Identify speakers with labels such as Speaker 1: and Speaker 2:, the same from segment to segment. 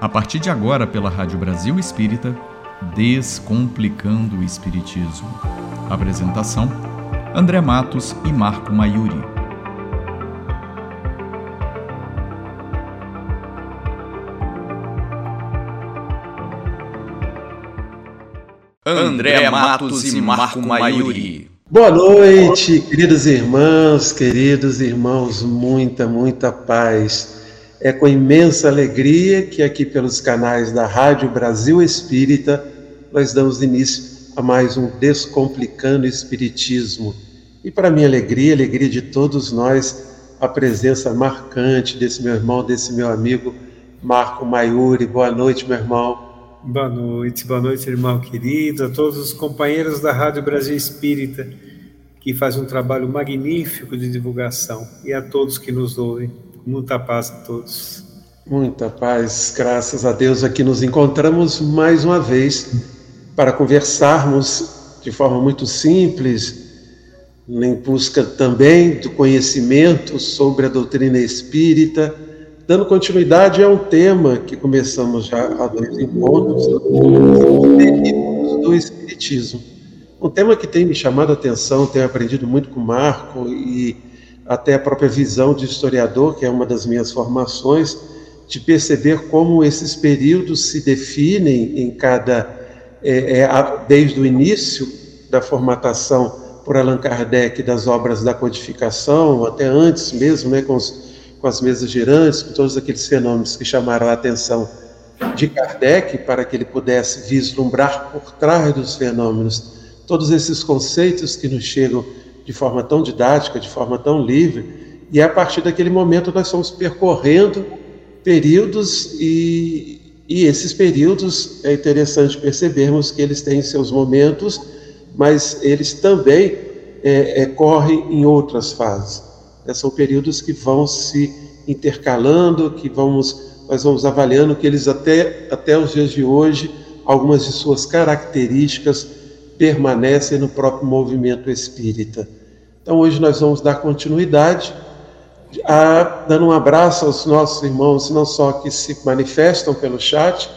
Speaker 1: A partir de agora, pela Rádio Brasil Espírita, Descomplicando o Espiritismo. Apresentação: André Matos e Marco Maiuri.
Speaker 2: André Matos e Marco Maiuri.
Speaker 3: Boa noite, queridos irmãos, queridos irmãos, muita, muita paz. É com imensa alegria que aqui pelos canais da Rádio Brasil Espírita nós damos início a mais um Descomplicando Espiritismo. E para minha alegria, alegria de todos nós, a presença marcante desse meu irmão, desse meu amigo Marco Maiuri. Boa noite, meu irmão.
Speaker 4: Boa noite, boa noite, irmão querido, a todos os companheiros da Rádio Brasil Espírita, que fazem um trabalho magnífico de divulgação, e a todos que nos ouvem. Muita paz a todos.
Speaker 3: Muita paz, graças a Deus. Aqui nos encontramos mais uma vez para conversarmos de forma muito simples, em busca também do conhecimento sobre a doutrina espírita, dando continuidade a um tema que começamos já há dois encontros, do Espiritismo. Um tema que tem me chamado a atenção, tenho aprendido muito com o Marco e até a própria visão de historiador, que é uma das minhas formações, de perceber como esses períodos se definem em cada, é, é, desde o início da formatação por Allan Kardec das obras da codificação, até antes mesmo, né, com, os, com as mesas girantes, com todos aqueles fenômenos que chamaram a atenção de Kardec para que ele pudesse vislumbrar por trás dos fenômenos todos esses conceitos que nos chegam de forma tão didática, de forma tão livre, e a partir daquele momento nós fomos percorrendo períodos e, e esses períodos é interessante percebermos que eles têm seus momentos, mas eles também é, é, correm em outras fases. É, são períodos que vão se intercalando, que vamos, nós vamos avaliando que eles até, até os dias de hoje, algumas de suas características permanecem no próprio movimento espírita. Então hoje nós vamos dar continuidade, a, dando um abraço aos nossos irmãos, não só que se manifestam pelo chat,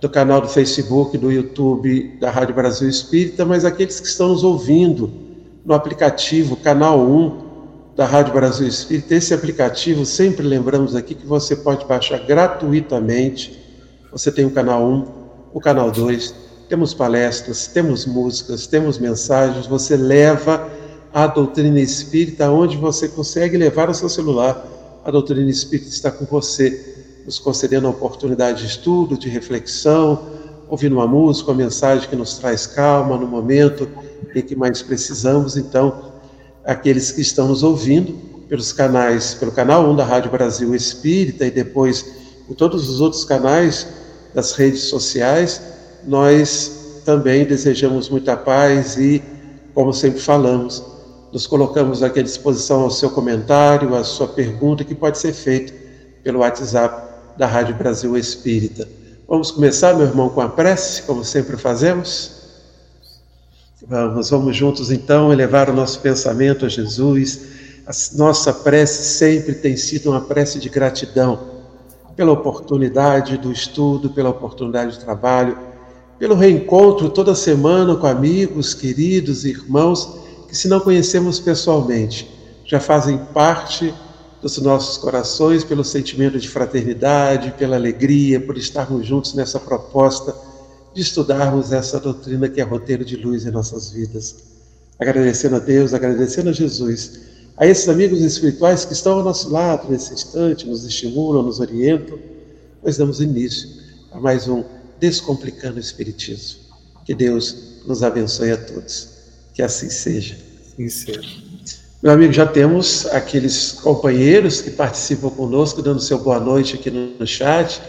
Speaker 3: do canal do Facebook, do YouTube da Rádio Brasil Espírita, mas aqueles que estão nos ouvindo no aplicativo Canal 1 da Rádio Brasil Espírita. Esse aplicativo, sempre lembramos aqui que você pode baixar gratuitamente. Você tem o Canal 1, o Canal 2, temos palestras, temos músicas, temos mensagens, você leva a doutrina espírita onde você consegue levar o seu celular. A doutrina espírita está com você, nos concedendo a oportunidade de estudo, de reflexão, ouvindo uma música, uma mensagem que nos traz calma no momento em que mais precisamos. Então, aqueles que estão nos ouvindo pelos canais, pelo canal 1 da Rádio Brasil Espírita e depois em todos os outros canais das redes sociais, nós também desejamos muita paz e, como sempre falamos, nos colocamos aqui à disposição ao seu comentário, à sua pergunta, que pode ser feita pelo WhatsApp da Rádio Brasil Espírita. Vamos começar, meu irmão, com a prece, como sempre fazemos? Vamos, vamos juntos então elevar o nosso pensamento a Jesus. A nossa prece sempre tem sido uma prece de gratidão pela oportunidade do estudo, pela oportunidade de trabalho pelo reencontro toda semana com amigos, queridos, irmãos que, se não conhecemos pessoalmente, já fazem parte dos nossos corações pelo sentimento de fraternidade, pela alegria, por estarmos juntos nessa proposta de estudarmos essa doutrina que é roteiro de luz em nossas vidas. Agradecendo a Deus, agradecendo a Jesus, a esses amigos espirituais que estão ao nosso lado nesse instante, nos estimulam, nos orientam, nós damos início a mais um descomplicando o Espiritismo. Que Deus nos abençoe a todos. Que assim seja.
Speaker 4: Sim, seja.
Speaker 3: Meu amigo, já temos aqueles companheiros que participam conosco, dando seu boa noite aqui no chat,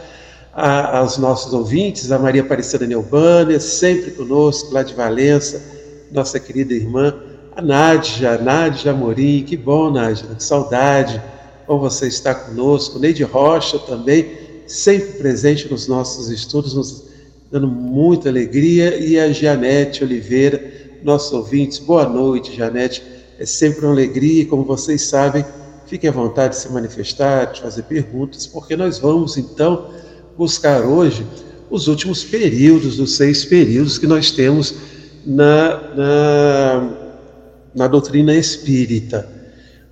Speaker 3: a, aos nossos ouvintes, a Maria Aparecida Neubânia, sempre conosco, lá de Valença, nossa querida irmã, a Nádia, Nádia Amorim, que bom, Nádia, que saudade, bom você estar conosco, Neide Rocha também, sempre presente nos nossos estudos, nos dando muita alegria, e a Janete Oliveira, nossos ouvintes. Boa noite, Janete. É sempre uma alegria, e como vocês sabem, fiquem à vontade de se manifestar, de fazer perguntas, porque nós vamos então buscar hoje os últimos períodos, dos seis períodos que nós temos na, na, na doutrina espírita.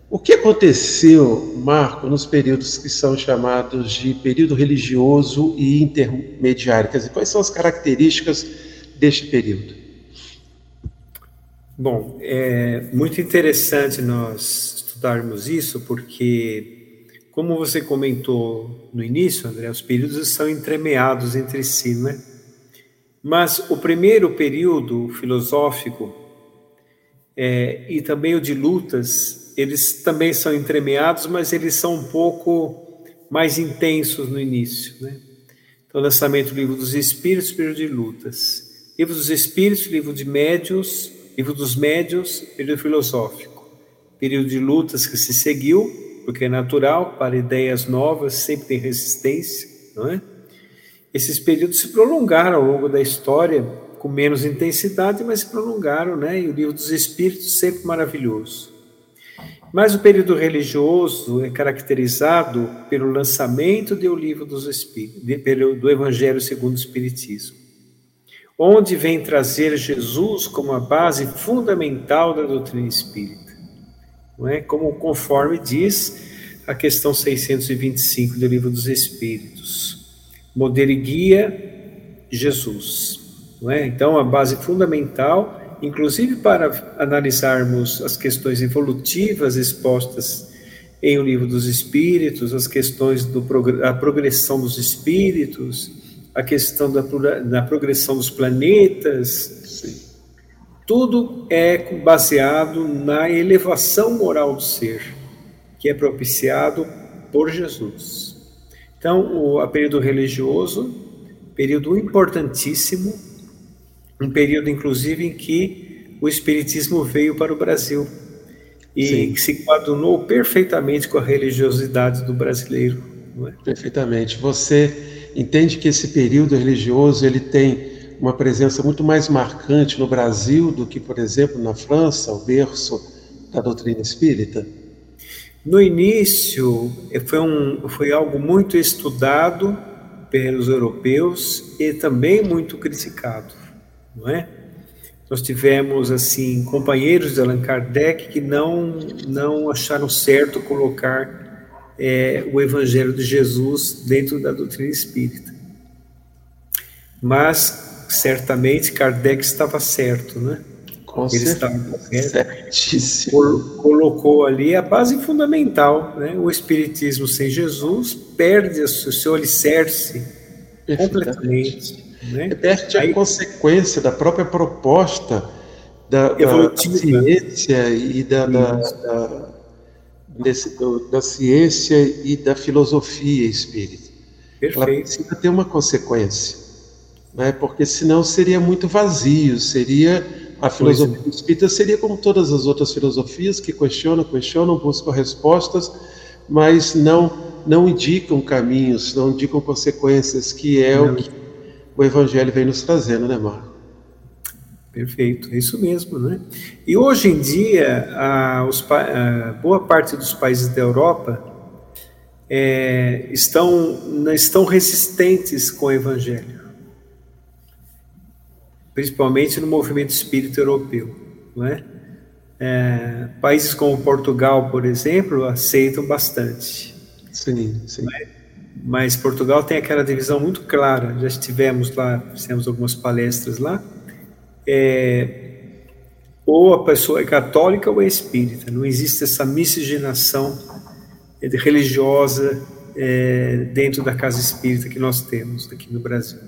Speaker 3: O que aconteceu, Marco, nos períodos que são chamados de período religioso e intermediário? Quer dizer, quais são as características deste período?
Speaker 4: Bom, é muito interessante nós estudarmos isso, porque, como você comentou no início, André, os períodos são entremeados entre si, né? Mas o primeiro período filosófico é, e também o de lutas eles também são entremeados, mas eles são um pouco mais intensos no início. Né? Então, lançamento do livro dos Espíritos, período de lutas. Livro dos Espíritos, livro de médios, livro dos médios, período filosófico. Período de lutas que se seguiu, porque é natural, para ideias novas sempre tem resistência, não é? Esses períodos se prolongaram ao longo da história, com menos intensidade, mas se prolongaram, né? E o livro dos Espíritos sempre maravilhoso. Mas o período religioso é caracterizado pelo lançamento do livro dos Espíritos, do Evangelho segundo o Espiritismo, onde vem trazer Jesus como a base fundamental da doutrina espírita. Não é? Como conforme diz a questão 625 do livro dos Espíritos. Modelo e guia Jesus. Não é? Então, a base fundamental inclusive para analisarmos as questões evolutivas expostas em O Livro dos Espíritos, as questões da progressão dos espíritos, a questão da, da progressão dos planetas. Sim. Tudo é baseado na elevação moral do ser, que é propiciado por Jesus. Então, o período religioso, período importantíssimo, um período, inclusive, em que o Espiritismo veio para o Brasil e Sim. se coadunou perfeitamente com a religiosidade do brasileiro. É?
Speaker 3: Perfeitamente. Você entende que esse período religioso ele tem uma presença muito mais marcante no Brasil do que, por exemplo, na França, o berço da doutrina espírita?
Speaker 4: No início, foi, um, foi algo muito estudado pelos europeus e também muito criticado não é? Nós tivemos assim companheiros de Allan Kardec que não não acharam certo colocar é, o Evangelho de Jesus dentro da doutrina espírita. Mas certamente Kardec estava certo, né?
Speaker 3: Com Ele estava
Speaker 4: certíssimo. colocou ali a base fundamental, né? O espiritismo sem Jesus perde o seu alicerce completamente.
Speaker 3: Né? Aí, a consequência da própria proposta da, da ciência e da, da, da, desse, da, ciência e da filosofia espírita. Perfeito. Ela precisa ter uma consequência, né? porque senão seria muito vazio, seria a filosofia é. espírita seria como todas as outras filosofias que questionam, questionam, buscam respostas, mas não não indicam caminhos, não indicam consequências, que é não. o que o Evangelho vem nos trazendo, né, Marco?
Speaker 4: Perfeito, é isso mesmo, né? E hoje em dia, a, os, a boa parte dos países da Europa é, estão, estão resistentes com o Evangelho, principalmente no movimento espírita europeu, não é? é? países como Portugal, por exemplo, aceitam bastante.
Speaker 3: Sim, sim.
Speaker 4: É? mas Portugal tem aquela divisão muito clara. Já estivemos lá, fizemos algumas palestras lá. É, ou a pessoa é católica ou é espírita. Não existe essa miscigenação religiosa é, dentro da casa espírita que nós temos aqui no Brasil.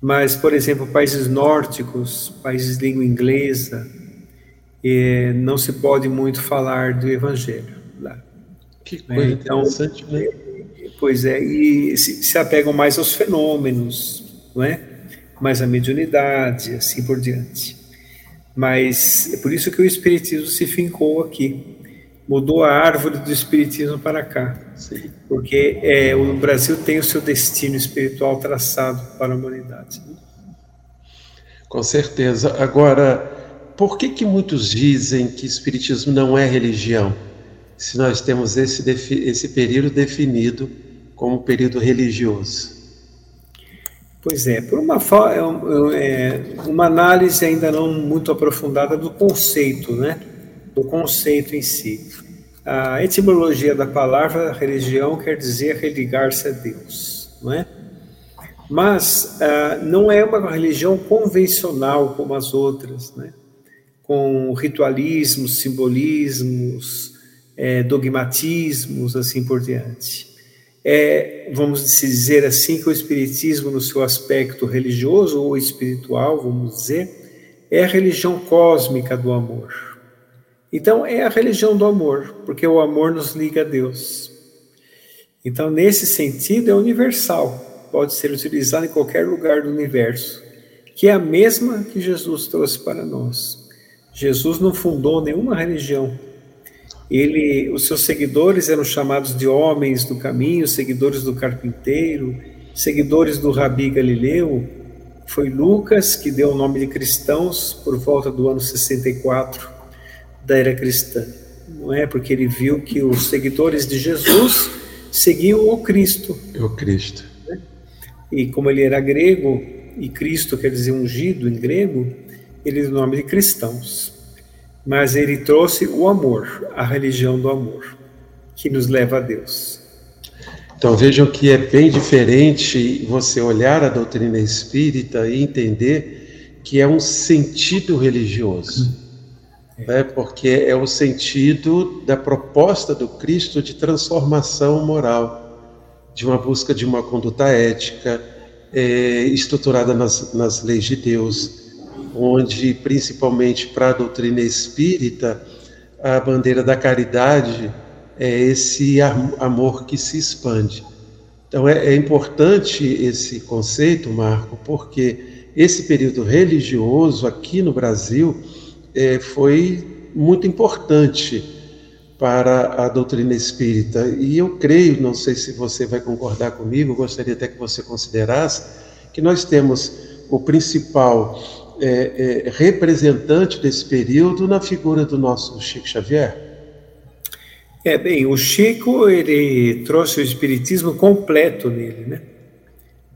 Speaker 4: Mas, por exemplo, países nórdicos, países de língua inglesa, é, não se pode muito falar do Evangelho lá.
Speaker 3: Que coisa então, interessante, né?
Speaker 4: Pois é, e se, se apegam mais aos fenômenos, não é? Mais à mediunidade, assim por diante. Mas é por isso que o Espiritismo se fincou aqui. Mudou a árvore do Espiritismo para cá. Sim. Porque é, o Brasil tem o seu destino espiritual traçado para a humanidade.
Speaker 3: Com certeza. Agora, por que, que muitos dizem que Espiritismo não é religião? Se nós temos esse, esse período definido como período religioso?
Speaker 4: Pois é, por uma, é, é, uma análise ainda não muito aprofundada do conceito, né? Do conceito em si. A etimologia da palavra religião quer dizer religar-se a Deus, não é? Mas uh, não é uma religião convencional como as outras, né? Com ritualismos, simbolismos, é, dogmatismos, assim por diante é, vamos dizer assim, que o Espiritismo, no seu aspecto religioso ou espiritual, vamos dizer, é a religião cósmica do amor. Então, é a religião do amor, porque o amor nos liga a Deus. Então, nesse sentido, é universal, pode ser utilizado em qualquer lugar do universo, que é a mesma que Jesus trouxe para nós. Jesus não fundou nenhuma religião, ele, os seus seguidores eram chamados de homens do caminho, seguidores do carpinteiro, seguidores do Rabi Galileu. Foi Lucas que deu o nome de cristãos por volta do ano 64 da era cristã. Não é porque ele viu que os seguidores de Jesus seguiam o Cristo.
Speaker 3: O Cristo.
Speaker 4: E como ele era grego e Cristo quer dizer ungido em grego, ele deu o nome de cristãos mas ele trouxe o amor, a religião do amor, que nos leva a Deus.
Speaker 3: Então vejam que é bem diferente você olhar a doutrina espírita e entender que é um sentido religioso, é. Né? porque é o sentido da proposta do Cristo de transformação moral, de uma busca de uma conduta ética, é, estruturada nas, nas leis de Deus, onde, principalmente para a doutrina espírita, a bandeira da caridade é esse amor que se expande. Então é, é importante esse conceito, Marco, porque esse período religioso aqui no Brasil é, foi muito importante para a doutrina espírita. E eu creio, não sei se você vai concordar comigo, gostaria até que você considerasse, que nós temos o principal é, é, representante desse período na figura do nosso Chico Xavier?
Speaker 4: É, bem, o Chico, ele trouxe o espiritismo completo nele, né?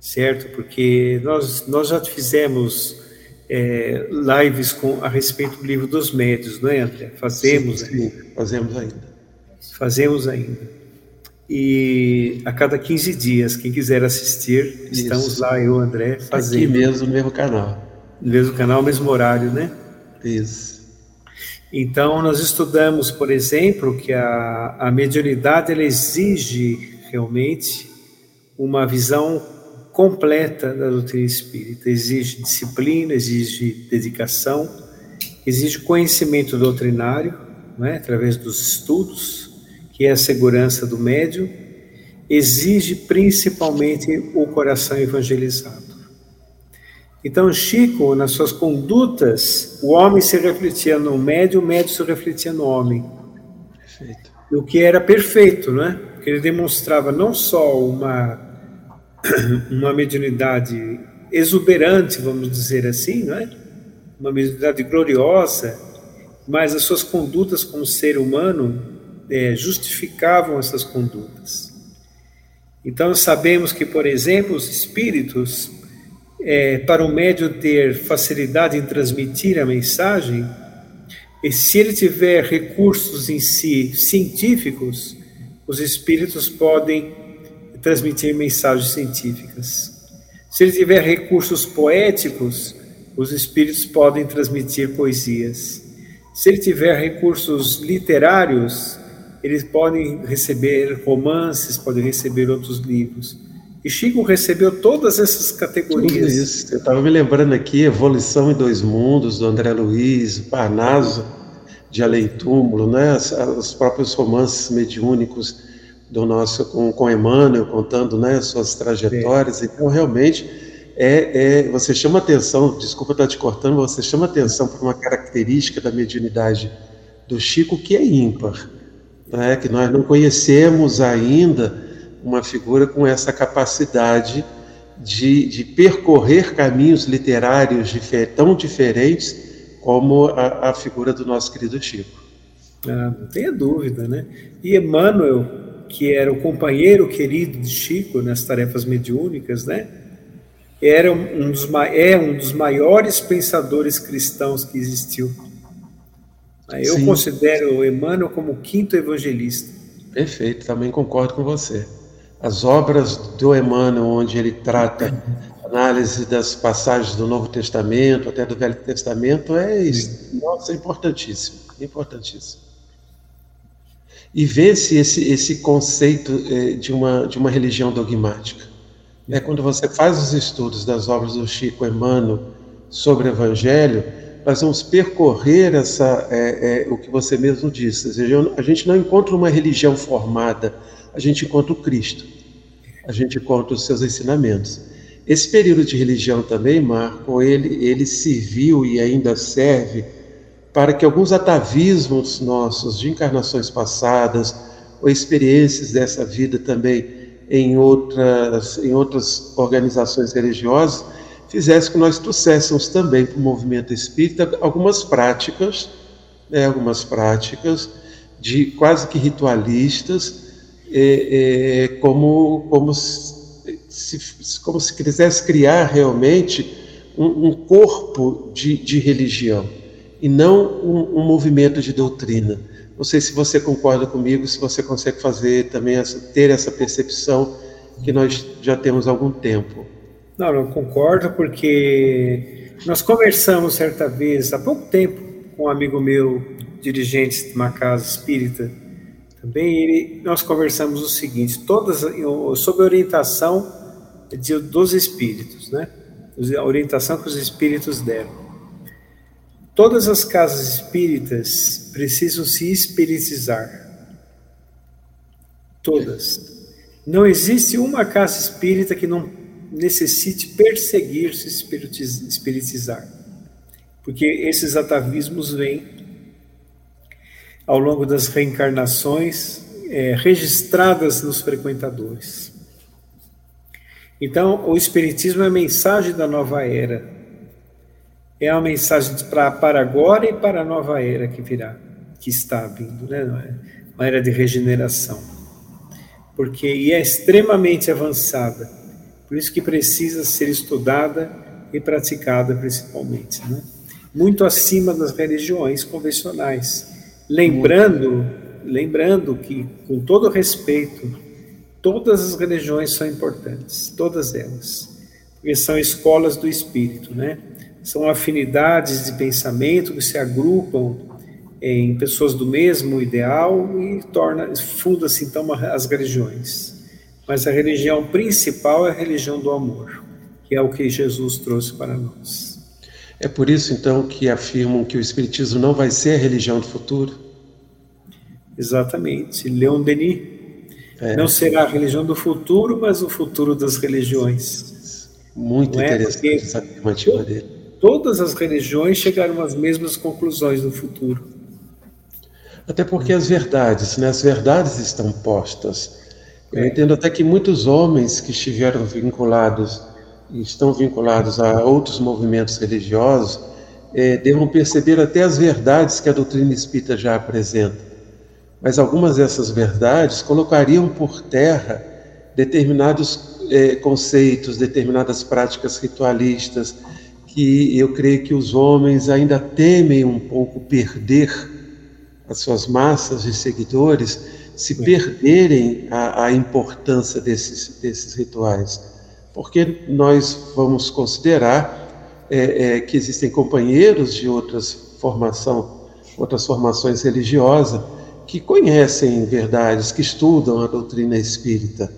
Speaker 4: Certo? Porque nós, nós já fizemos é, lives com, a respeito do livro dos médios, não é, André? Fazemos
Speaker 3: sim, sim, ainda. Fazemos ainda.
Speaker 4: Fazemos ainda. E a cada 15 dias, quem quiser assistir, Isso. estamos lá, eu, André, fazendo.
Speaker 3: Aqui mesmo, no mesmo canal
Speaker 4: mesmo canal, mesmo horário, né?
Speaker 3: Isso.
Speaker 4: Então, nós estudamos, por exemplo, que a, a mediunidade ela exige realmente uma visão completa da doutrina espírita. Exige disciplina, exige dedicação, exige conhecimento doutrinário, né, através dos estudos, que é a segurança do médium, exige principalmente o coração evangelizado. Então, Chico, nas suas condutas, o homem se refletia no médio, o médio se refletia no homem. Perfeito. O que era perfeito, né? Porque ele demonstrava não só uma, uma mediunidade exuberante, vamos dizer assim, não é? Uma mediunidade gloriosa, mas as suas condutas como ser humano é, justificavam essas condutas. Então, sabemos que, por exemplo, os espíritos é, para o médio ter facilidade em transmitir a mensagem, e se ele tiver recursos em si científicos, os espíritos podem transmitir mensagens científicas. Se ele tiver recursos poéticos, os espíritos podem transmitir poesias. Se ele tiver recursos literários, eles podem receber romances, podem receber outros livros. E Chico recebeu todas essas categorias. Tudo
Speaker 3: isso. Eu estava me lembrando aqui, Evolução em Dois Mundos, do André Luiz, Parnaso, de Além Túmulo, né? os próprios romances mediúnicos do nosso, com, com Emmanuel, contando né, suas trajetórias. É. Então, realmente, é, é, você chama atenção, desculpa estar te cortando, mas você chama atenção para uma característica da mediunidade do Chico que é ímpar, né? que nós não conhecemos ainda uma figura com essa capacidade de, de percorrer caminhos literários tão diferentes como a, a, figura do nosso querido Chico.
Speaker 4: Ah, não tenha dúvida, né? E Emmanuel, que era o companheiro querido de Chico nas tarefas mediúnicas, né? era um dos, é um dos maiores pensadores cristãos que existiu. Eu Sim. considero Emmanuel como o quinto evangelista.
Speaker 3: Perfeito, também concordo com você. As obras do Emmanuel, onde ele trata análise das passagens do Novo Testamento até do Velho Testamento, é, nossa, é importantíssimo, importantíssimo. E vê-se esse, esse conceito eh, de, uma, de uma religião dogmática. É quando você faz os estudos das obras do Chico Emmanuel sobre o Evangelho, nós vamos percorrer essa, é, é, o que você mesmo disse. Ou seja, a gente não encontra uma religião formada, a gente encontra o Cristo, a gente encontra os seus ensinamentos. Esse período de religião também, Marco, ele, ele serviu e ainda serve para que alguns atavismos nossos de encarnações passadas ou experiências dessa vida também em outras, em outras organizações religiosas, fizesse que nós trouxéssemos também para o movimento espírita algumas práticas, né, algumas práticas de quase que ritualistas, é, é, como, como, se, como se quisesse criar realmente um, um corpo de, de, religião e não um, um movimento de doutrina. Não sei se você concorda comigo, se você consegue fazer também essa, ter essa percepção que nós já temos há algum tempo.
Speaker 4: Não, não concordo, porque nós conversamos certa vez, há pouco tempo, com um amigo meu, dirigente de uma casa espírita, também, ele, nós conversamos o seguinte, todas sobre a orientação de, dos espíritos, né? A orientação que os espíritos deram. Todas as casas espíritas precisam se espiritizar. Todas. Não existe uma casa espírita que não necessite perseguir se espiritizar. Porque esses atavismos vêm ao longo das reencarnações é, registradas nos frequentadores. Então, o Espiritismo é a mensagem da nova era, é uma mensagem para, para agora e para a nova era que virá, que está vindo, né? É uma era de regeneração. Porque e é extremamente avançada, por isso que precisa ser estudada e praticada principalmente, né? Muito acima das religiões convencionais. Lembrando, lembrando que com todo respeito, todas as religiões são importantes, todas elas, porque são escolas do espírito, né? são afinidades de pensamento que se agrupam em pessoas do mesmo ideal e torna funda-se então as religiões. Mas a religião principal é a religião do amor, que é o que Jesus trouxe para nós.
Speaker 3: É por isso então que afirmam que o espiritismo não vai ser a religião do futuro?
Speaker 4: Exatamente. Leon Denis é. não será a religião do futuro, mas o futuro das religiões.
Speaker 3: Muito não é? interessante é? essa afirmativa dele
Speaker 4: todas as religiões chegaram às mesmas conclusões no futuro.
Speaker 3: Até porque as verdades, né, as verdades estão postas. Eu é. entendo até que muitos homens que estiveram vinculados e estão vinculados a outros movimentos religiosos é, devam perceber até as verdades que a doutrina espírita já apresenta. Mas algumas dessas verdades colocariam por terra determinados é, conceitos, determinadas práticas ritualistas, que eu creio que os homens ainda temem um pouco perder as suas massas de seguidores, se perderem a, a importância desses, desses rituais. Porque nós vamos considerar é, é, que existem companheiros de outras formação, outras formações religiosas que conhecem verdades, que estudam a doutrina espírita.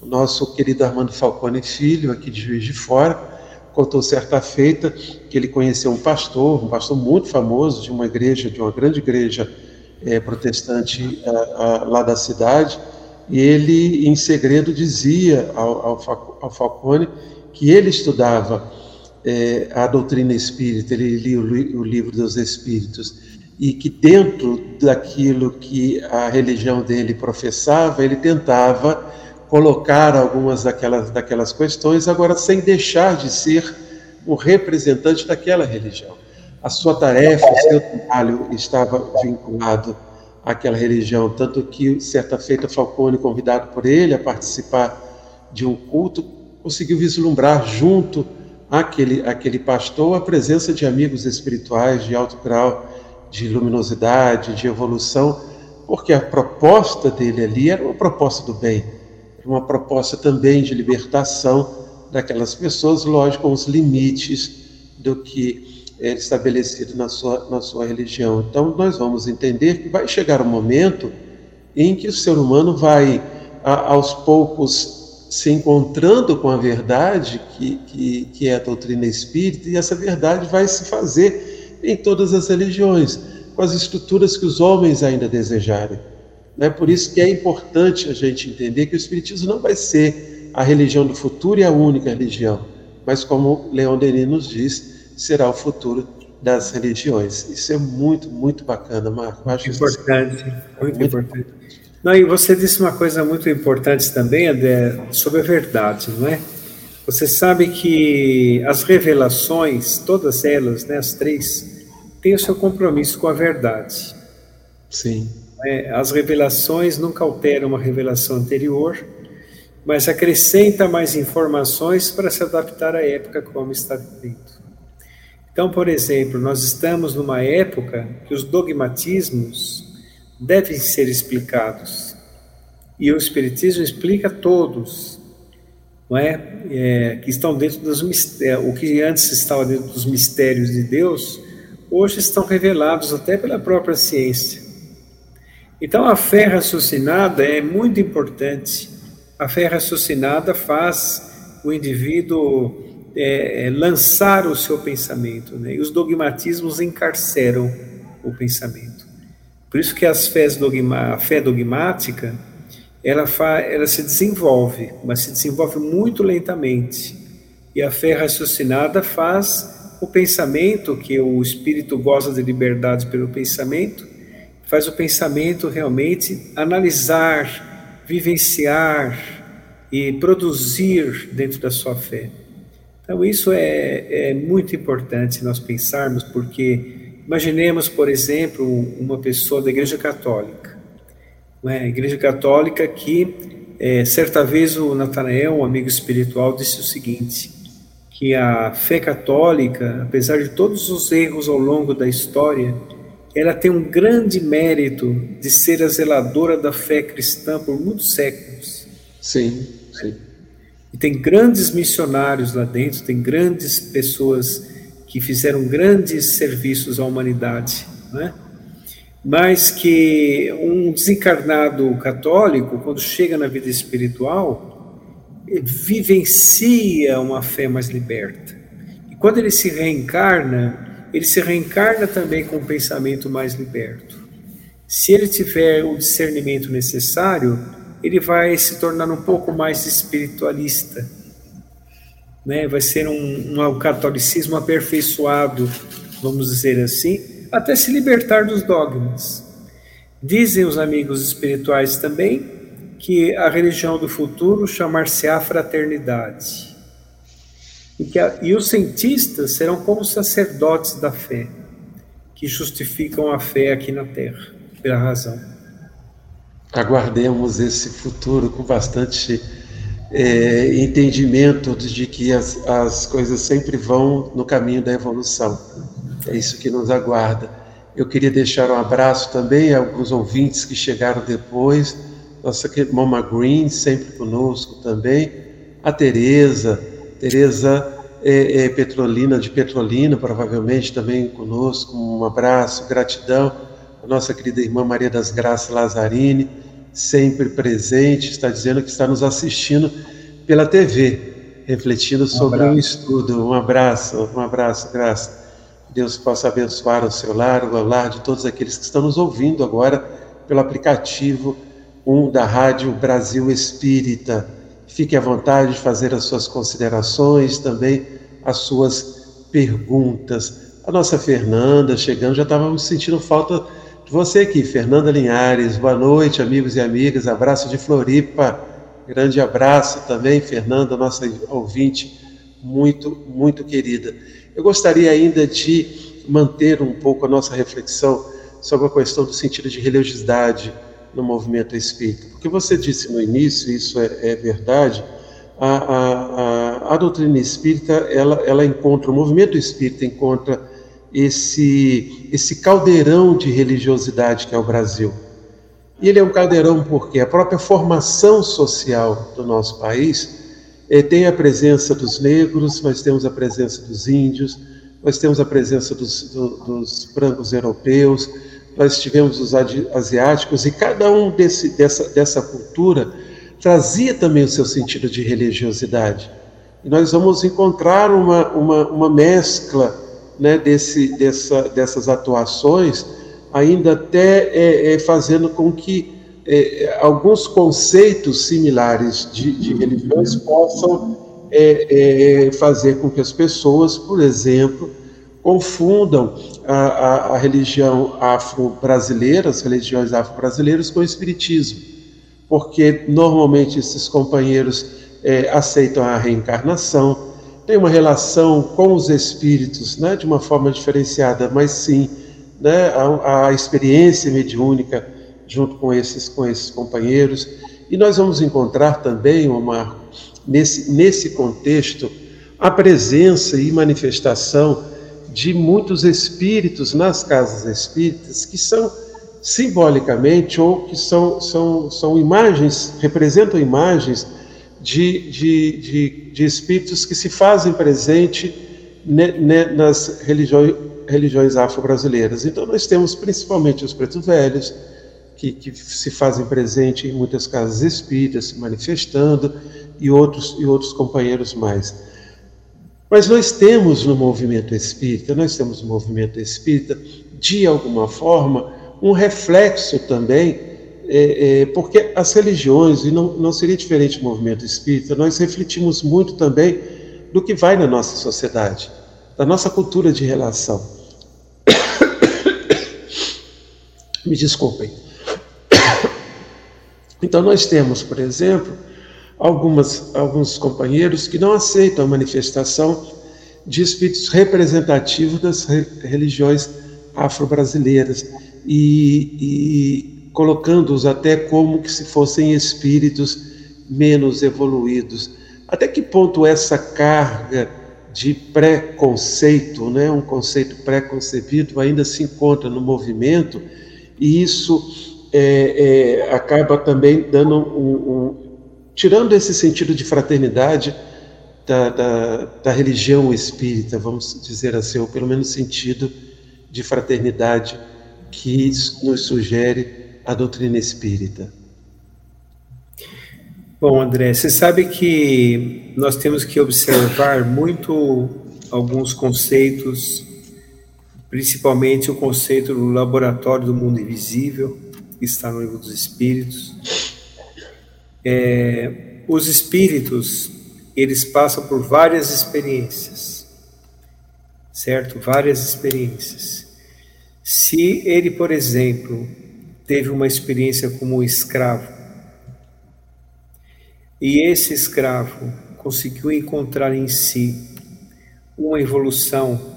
Speaker 3: O nosso querido Armando Falcone Filho, aqui de Juiz de Fora, contou certa feita que ele conheceu um pastor, um pastor muito famoso de uma igreja, de uma grande igreja é, protestante a, a, lá da cidade, ele, em segredo, dizia ao, ao, Falcone que ele estudava é, a doutrina espírita, ele lia o, o livro dos Espíritos, e que dentro daquilo que a religião dele professava, ele tentava colocar algumas daquelas, daquelas questões, agora sem deixar de ser o representante daquela religião. A sua tarefa, o seu trabalho estava vinculado àquela religião, tanto que, certa feita, Falcone, convidado por ele a participar de um culto, conseguiu vislumbrar junto àquele, àquele pastor a presença de amigos espirituais de alto grau de luminosidade, de evolução, porque a proposta dele ali era uma proposta do bem, uma proposta também de libertação daquelas pessoas, lógico, com os limites do que estabelecido na sua, na sua religião. Então, nós vamos entender que vai chegar um momento em que o ser humano vai, a, aos poucos, se encontrando com a verdade, que, que, que é a doutrina espírita, e essa verdade vai se fazer em todas as religiões, com as estruturas que os homens ainda desejarem. É por isso que é importante a gente entender que o Espiritismo não vai ser a religião do futuro e a única religião, mas como Leon Denis nos diz, será o futuro das religiões. Isso é muito, muito bacana, Marco.
Speaker 4: Acho importante, muito, muito importante. Não, e você disse uma coisa muito importante também, Adé, sobre a verdade, não é? Você sabe que as revelações, todas elas, né, as três, têm o seu compromisso com a verdade.
Speaker 3: Sim.
Speaker 4: É, as revelações nunca alteram uma revelação anterior, mas acrescenta mais informações para se adaptar à época como está vivendo. Então, por exemplo, nós estamos numa época que os dogmatismos devem ser explicados. E o Espiritismo explica todos, não é? é que estão dentro dos mistérios, o que antes estava dentro dos mistérios de Deus, hoje estão revelados até pela própria ciência. Então a fé raciocinada é muito importante. A fé raciocinada faz o indivíduo é, é lançar o seu pensamento, né? e os dogmatismos encarceram o pensamento. Por isso que as fés dogma, a fé dogmática, ela, fa, ela se desenvolve, mas se desenvolve muito lentamente. E a fé raciocinada faz o pensamento, que o espírito goza de liberdade pelo pensamento, faz o pensamento realmente analisar, vivenciar e produzir dentro da sua fé. Então, isso é, é muito importante nós pensarmos, porque Imaginemos, por exemplo, uma pessoa da Igreja Católica. Né? Igreja Católica que, é, certa vez, o Natanael, um amigo espiritual, disse o seguinte: que a fé católica, apesar de todos os erros ao longo da história, ela tem um grande mérito de ser a zeladora da fé cristã por muitos séculos.
Speaker 3: Sim, sim.
Speaker 4: E tem grandes missionários lá dentro, tem grandes pessoas que fizeram grandes serviços à humanidade, né? mas que um desencarnado católico, quando chega na vida espiritual, vivencia uma fé mais liberta. E quando ele se reencarna, ele se reencarna também com um pensamento mais liberto. Se ele tiver o discernimento necessário, ele vai se tornar um pouco mais espiritualista né? vai ser um, um catolicismo aperfeiçoado, vamos dizer assim, até se libertar dos dogmas. Dizem os amigos espirituais também que a religião do futuro chamar-se-á fraternidade. E, que a, e os cientistas serão como sacerdotes da fé, que justificam a fé aqui na Terra, pela razão.
Speaker 3: Aguardemos esse futuro com bastante é, entendimento de que as, as coisas sempre vão no caminho da evolução. É isso que nos aguarda. Eu queria deixar um abraço também a alguns ouvintes que chegaram depois, nossa Mama Green, sempre conosco também, a Tereza, Tereza é, é, Petrolina, de Petrolina, provavelmente também conosco, um abraço, gratidão, nossa querida irmã Maria das Graças Lazzarini, sempre presente, está dizendo que está nos assistindo pela TV, refletindo sobre um o estudo. Um abraço, um abraço, graça. Deus possa abençoar o seu lar, o lar de todos aqueles que estão nos ouvindo agora pelo aplicativo 1 da Rádio Brasil Espírita. Fique à vontade de fazer as suas considerações, também as suas perguntas. A nossa Fernanda chegando, já estávamos sentindo falta você aqui, Fernanda Linhares. Boa noite, amigos e amigas. Abraço de Floripa. Grande abraço também, Fernanda, nossa ouvinte muito, muito querida. Eu gostaria ainda de manter um pouco a nossa reflexão sobre a questão do sentido de religiosidade no movimento espírita. Porque você disse no início, isso é, é verdade, a, a, a, a, doutrina espírita, ela, ela encontra, o movimento espírita encontra esse, esse caldeirão de religiosidade que é o Brasil. E ele é um caldeirão porque a própria formação social do nosso país eh, tem a presença dos negros, nós temos a presença dos índios, nós temos a presença dos, do, dos brancos europeus, nós tivemos os asiáticos, e cada um desse, dessa, dessa cultura trazia também o seu sentido de religiosidade. E nós vamos encontrar uma, uma, uma mescla né, desse, dessa, dessas atuações, ainda até é, é, fazendo com que é, alguns conceitos similares de, de religiões possam é, é, fazer com que as pessoas, por exemplo, confundam a, a, a religião afro-brasileira, as religiões afro-brasileiras, com o espiritismo, porque normalmente esses companheiros é, aceitam a reencarnação, têm uma relação com os espíritos, né, de uma forma diferenciada, mas sim né, a, a experiência mediúnica junto com esses, com esses companheiros. E nós vamos encontrar também, Omar, nesse, nesse contexto, a presença e manifestação de muitos espíritos nas casas espíritas que são simbolicamente ou que são, são, são imagens, representam imagens de, de, de, de espíritos que se fazem presente ne, ne, nas religiões, religiões afro-brasileiras. Então, nós temos principalmente os pretos velhos, que, que, se fazem presente em muitas casas espíritas, se manifestando, e outros, e outros companheiros mais. Mas nós temos no movimento espírita, nós temos no movimento espírita, de alguma forma, um reflexo também, é, é, porque as religiões, e não, não seria diferente do movimento espírita, nós refletimos muito também do que vai na nossa sociedade, da nossa cultura de relação. Me desculpem. Então, nós temos, por exemplo, algumas, alguns companheiros que não aceitam a manifestação de espíritos representativos das religiões afro-brasileiras e, e colocando-os até como que se fossem espíritos menos evoluídos. Até que ponto essa carga de preconceito, né, um conceito preconcebido, ainda se encontra no movimento e isso é, é, acaba também dando um, um, tirando esse sentido de fraternidade da, da, da, religião espírita, vamos dizer assim, ou pelo menos sentido de fraternidade que nos sugere a doutrina espírita.
Speaker 4: Bom, André, você sabe que nós temos que observar muito alguns conceitos, principalmente o conceito do laboratório do mundo invisível, que está no livro dos Espíritos é, os espíritos, eles passam por várias experiências, certo? Várias experiências. Se ele, por exemplo, teve uma experiência como escravo, e esse escravo conseguiu encontrar em si uma evolução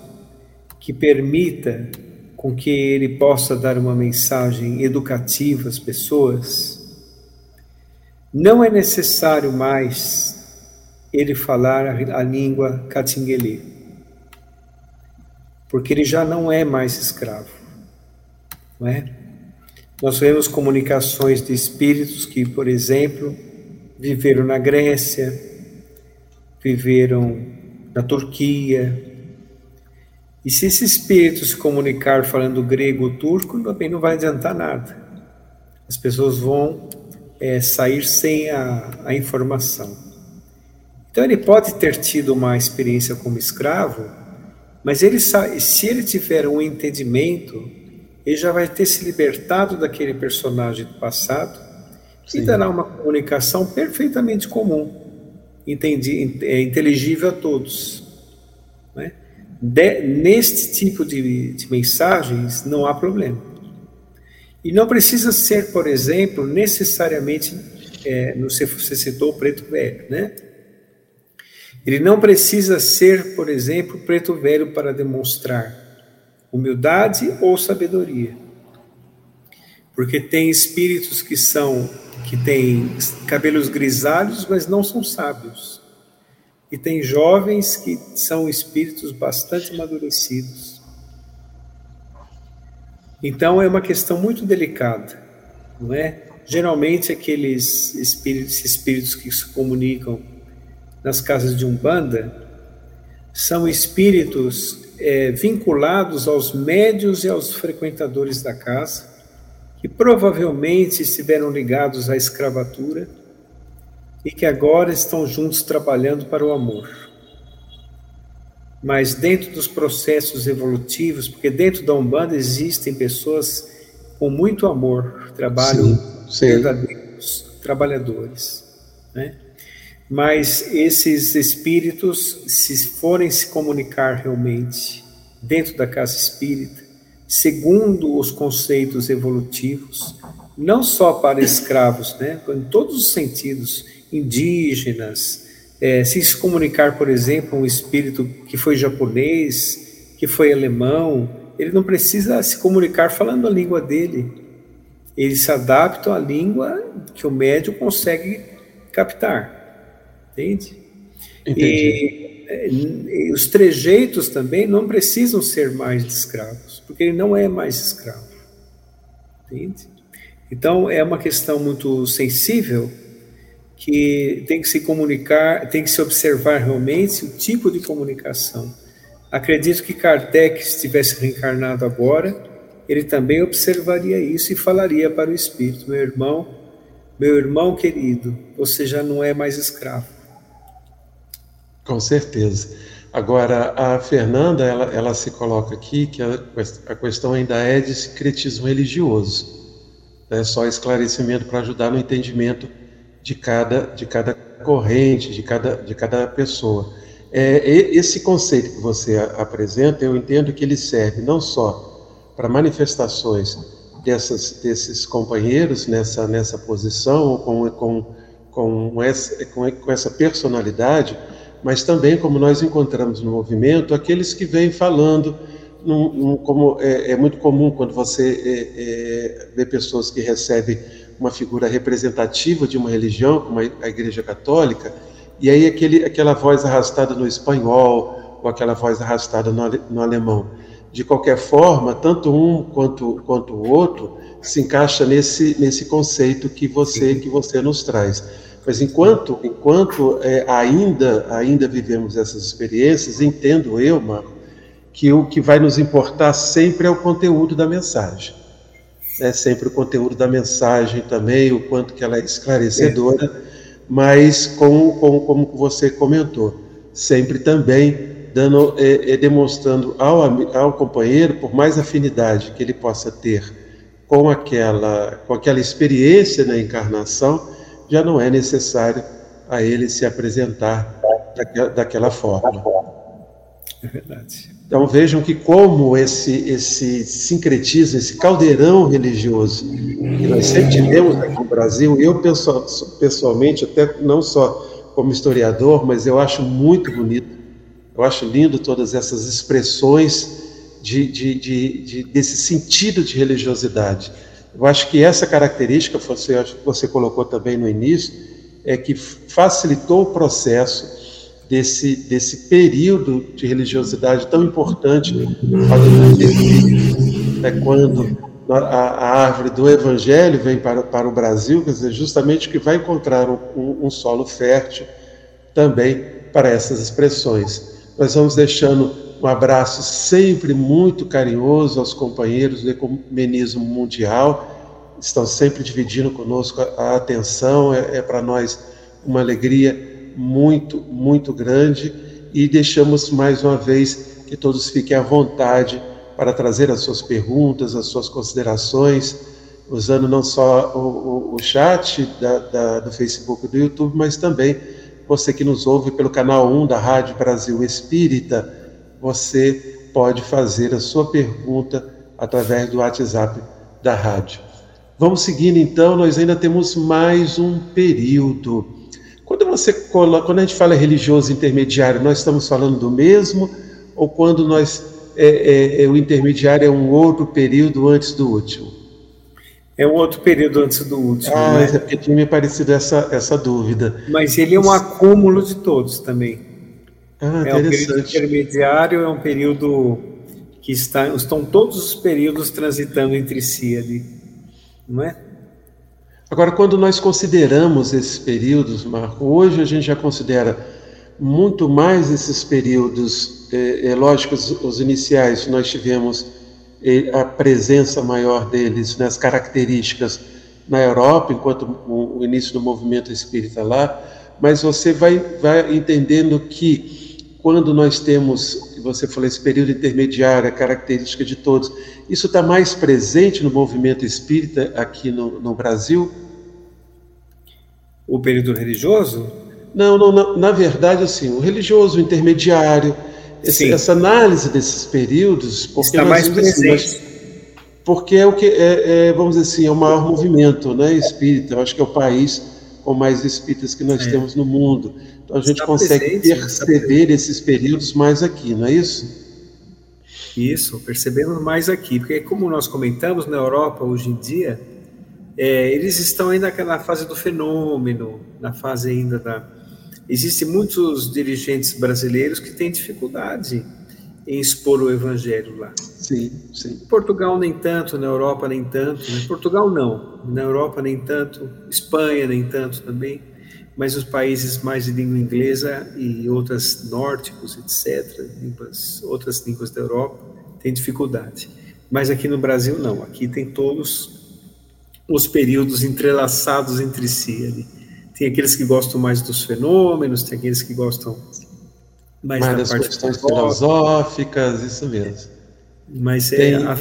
Speaker 4: que permita com que ele possa dar uma mensagem educativa às pessoas, não é necessário mais ele falar a língua catinguelê, porque ele já não é mais escravo, não é? Nós vemos comunicações de espíritos que, por exemplo, viveram na Grécia, viveram na Turquia. E se esse espírito se comunicar falando grego ou turco, também não vai adiantar nada. As pessoas vão é, sair sem a, a informação. Então ele pode ter tido uma experiência como escravo, mas ele se ele tiver um entendimento, ele já vai ter se libertado daquele personagem do passado Sim. e dará uma comunicação perfeitamente comum, entendi, é, inteligível a todos. Né? De, neste tipo de, de mensagens não há problema. E não precisa ser, por exemplo, necessariamente, é, você citou o preto velho, né? Ele não precisa ser, por exemplo, preto velho para demonstrar humildade ou sabedoria. Porque tem espíritos que são que têm cabelos grisalhos, mas não são sábios. e tem jovens que são espíritos bastante amadurecidos. Então é uma questão muito delicada, não é? Geralmente aqueles espíritos, espíritos que se comunicam nas casas de umbanda são espíritos é, vinculados aos médios e aos frequentadores da casa, que provavelmente estiveram ligados à escravatura e que agora estão juntos trabalhando para o amor. Mas dentro dos processos evolutivos, porque dentro da Umbanda existem pessoas com muito amor, trabalham sim, sim. verdadeiros trabalhadores, né? Mas esses espíritos, se forem se comunicar realmente dentro da casa espírita, segundo os conceitos evolutivos, não só para escravos, né, em todos os sentidos, indígenas, é, se se comunicar, por exemplo, um espírito que foi japonês, que foi alemão, ele não precisa se comunicar falando a língua dele. Ele se adapta à língua que o médium consegue captar. Entende? E, e, os trejeitos também não precisam ser mais de escravos, porque ele não é mais escravo. Entende? Então é uma questão muito sensível que tem que se comunicar, tem que se observar realmente o tipo de comunicação. Acredito que Kardec, se tivesse reencarnado agora, ele também observaria isso e falaria para o espírito: meu irmão, meu irmão querido, você já não é mais escravo.
Speaker 3: Com certeza. Agora, a Fernanda, ela, ela se coloca aqui que a, a questão ainda é de secretismo religioso. É só esclarecimento para ajudar no entendimento de cada, de cada corrente, de cada, de cada pessoa. É, esse conceito que você apresenta, eu entendo que ele serve não só para manifestações dessas, desses companheiros nessa, nessa posição, com, com, com, essa, com, com essa personalidade, mas também, como nós encontramos no movimento, aqueles que vêm falando, num, num, como é, é, muito comum quando você é, é, vê pessoas que recebem uma figura representativa de uma religião, como a Igreja Católica, e aí aquele, aquela voz arrastada no espanhol, ou aquela voz arrastada no, no alemão. De qualquer forma, tanto um quanto, quanto o outro se encaixa nesse, nesse conceito que você, que você nos traz. Mas enquanto, enquanto é, ainda, ainda vivemos essas experiências, entendo eu, Marco, que o que vai nos importar sempre é o conteúdo da mensagem. É sempre o conteúdo da mensagem também, o quanto que ela é esclarecedora, é. mas como, como, como você comentou, sempre também dando, é, é, demonstrando ao, ao companheiro, por mais afinidade que ele possa ter com aquela, com aquela experiência na encarnação, já não é necessário a ele se apresentar daquela, forma.
Speaker 4: É verdade.
Speaker 3: Então vejam que como esse, esse sincretismo, esse caldeirão religioso que nós sempre tivemos aqui no Brasil, eu pessoalmente, até não só como historiador, mas eu acho muito bonito, eu acho lindo todas essas expressões de, de, de desse sentido de religiosidade. Eu acho que essa característica, você, você colocou também no início, é que facilitou o processo desse, desse período de religiosidade tão importante é quando a, a, árvore do Evangelho vem para, para o Brasil, quer dizer, justamente que vai encontrar um, um solo fértil também para essas expressões. Nós vamos deixando um abraço sempre muito carinhoso aos companheiros do Ecumenismo Mundial, estão sempre dividindo conosco a atenção, é, é para nós uma alegria muito, muito grande. E deixamos mais uma vez que todos fiquem à vontade para trazer as suas perguntas, as suas considerações, usando não só o, o, o chat da, da, do Facebook e do YouTube, mas também você que nos ouve pelo canal 1 da Rádio Brasil Espírita você pode fazer a sua pergunta através do WhatsApp da rádio. Vamos seguindo então, nós ainda temos mais um período. Quando você coloca, quando a gente fala religioso intermediário, nós estamos falando do mesmo ou quando nós é, é, é, o intermediário é um outro período antes do último?
Speaker 4: É um outro período antes do último.
Speaker 3: Ah, né? é porque tinha me parecido essa, essa dúvida.
Speaker 4: Mas ele é um acúmulo de todos também. Ah, é um período intermediário, é um período que está, estão todos os períodos transitando entre si ali, não é?
Speaker 3: Agora, quando nós consideramos esses períodos, Marco, hoje a gente já considera muito mais esses períodos, é, é lógico, os, os iniciais, nós tivemos é, a presença maior deles nas características na Europa, enquanto o, o início do movimento espírita lá, mas você vai, vai entendendo que quando nós temos, você falou, esse período intermediário, a característica de todos, isso está mais presente no movimento espírita aqui no, no Brasil?
Speaker 4: O período religioso?
Speaker 3: Não, não, na, na verdade, assim, o religioso, o intermediário, esse, essa análise desses períodos,
Speaker 4: porque está mais presente. Assim,
Speaker 3: porque é o que é, é, vamos dizer assim, é o maior movimento, né, espírita. Eu acho que é o país com mais espíritas que nós é. temos no mundo. Então a gente está consegue presente, perceber esses períodos mais aqui, não é isso?
Speaker 4: Isso, percebemos mais aqui, porque como nós comentamos na Europa hoje em dia, é, eles estão ainda naquela fase do fenômeno, na fase ainda da. Existem muitos dirigentes brasileiros que têm dificuldade em expor o evangelho lá.
Speaker 3: Sim, sim.
Speaker 4: Portugal nem tanto, na Europa nem tanto. Né? Portugal não, na Europa nem tanto, Espanha nem tanto também, mas os países mais de língua inglesa e outras nórdicos, etc., línguas, outras línguas da Europa, têm dificuldade. Mas aqui no Brasil não, aqui tem todos os períodos entrelaçados entre si ali. Tem aqueles que gostam mais dos fenômenos, tem aqueles que gostam
Speaker 3: mais, mais da das questões filosóficas, isso mesmo.
Speaker 4: Mas é, a,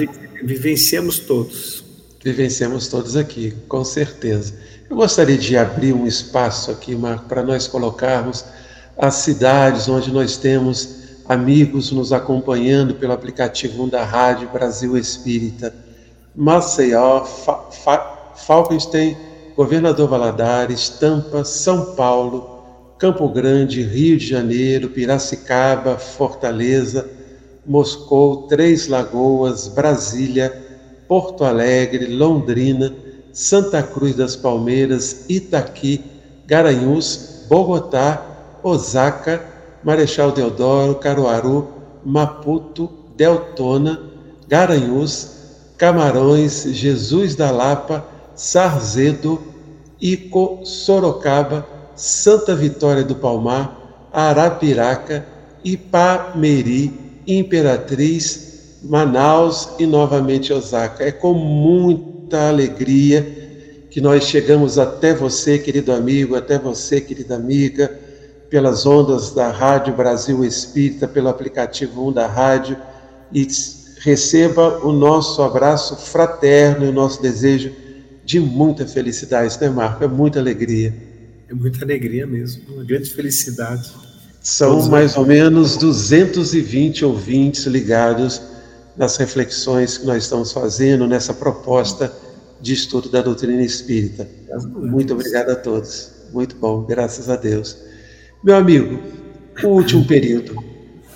Speaker 4: vivenciamos todos.
Speaker 3: Vivenciamos todos aqui, com certeza. Eu gostaria de abrir um espaço aqui, Marco, para nós colocarmos as cidades onde nós temos amigos nos acompanhando pelo aplicativo da Rádio Brasil Espírita. Maceió, Fa Fa Falkenstein, Governador Valadares, Tampa, São Paulo, Campo Grande, Rio de Janeiro, Piracicaba, Fortaleza, Moscou, Três Lagoas, Brasília, Porto Alegre, Londrina, Santa Cruz das Palmeiras, Itaqui, Garanhuns, Bogotá, Osaka, Marechal Deodoro, Caruaru, Maputo, Deltona, Garanhuns, Camarões, Jesus da Lapa, Sarzedo, Ico, Sorocaba, Santa Vitória do Palmar, Arapiraca, Ipameri, Imperatriz, Manaus e novamente Osaka. É com muita alegria que nós chegamos até você, querido amigo, até você, querida amiga, pelas ondas da Rádio Brasil Espírita, pelo aplicativo 1 da rádio, e receba o nosso abraço fraterno e o nosso desejo de muita felicidade, né, Marco? É muita alegria.
Speaker 4: É muita alegria mesmo, uma grande felicidade.
Speaker 3: São Todos mais ou menos 220 ouvintes ligados nas reflexões que nós estamos fazendo nessa proposta de estudo da doutrina espírita. Muito obrigado a todos. Muito bom, graças a Deus. Meu amigo, o último período,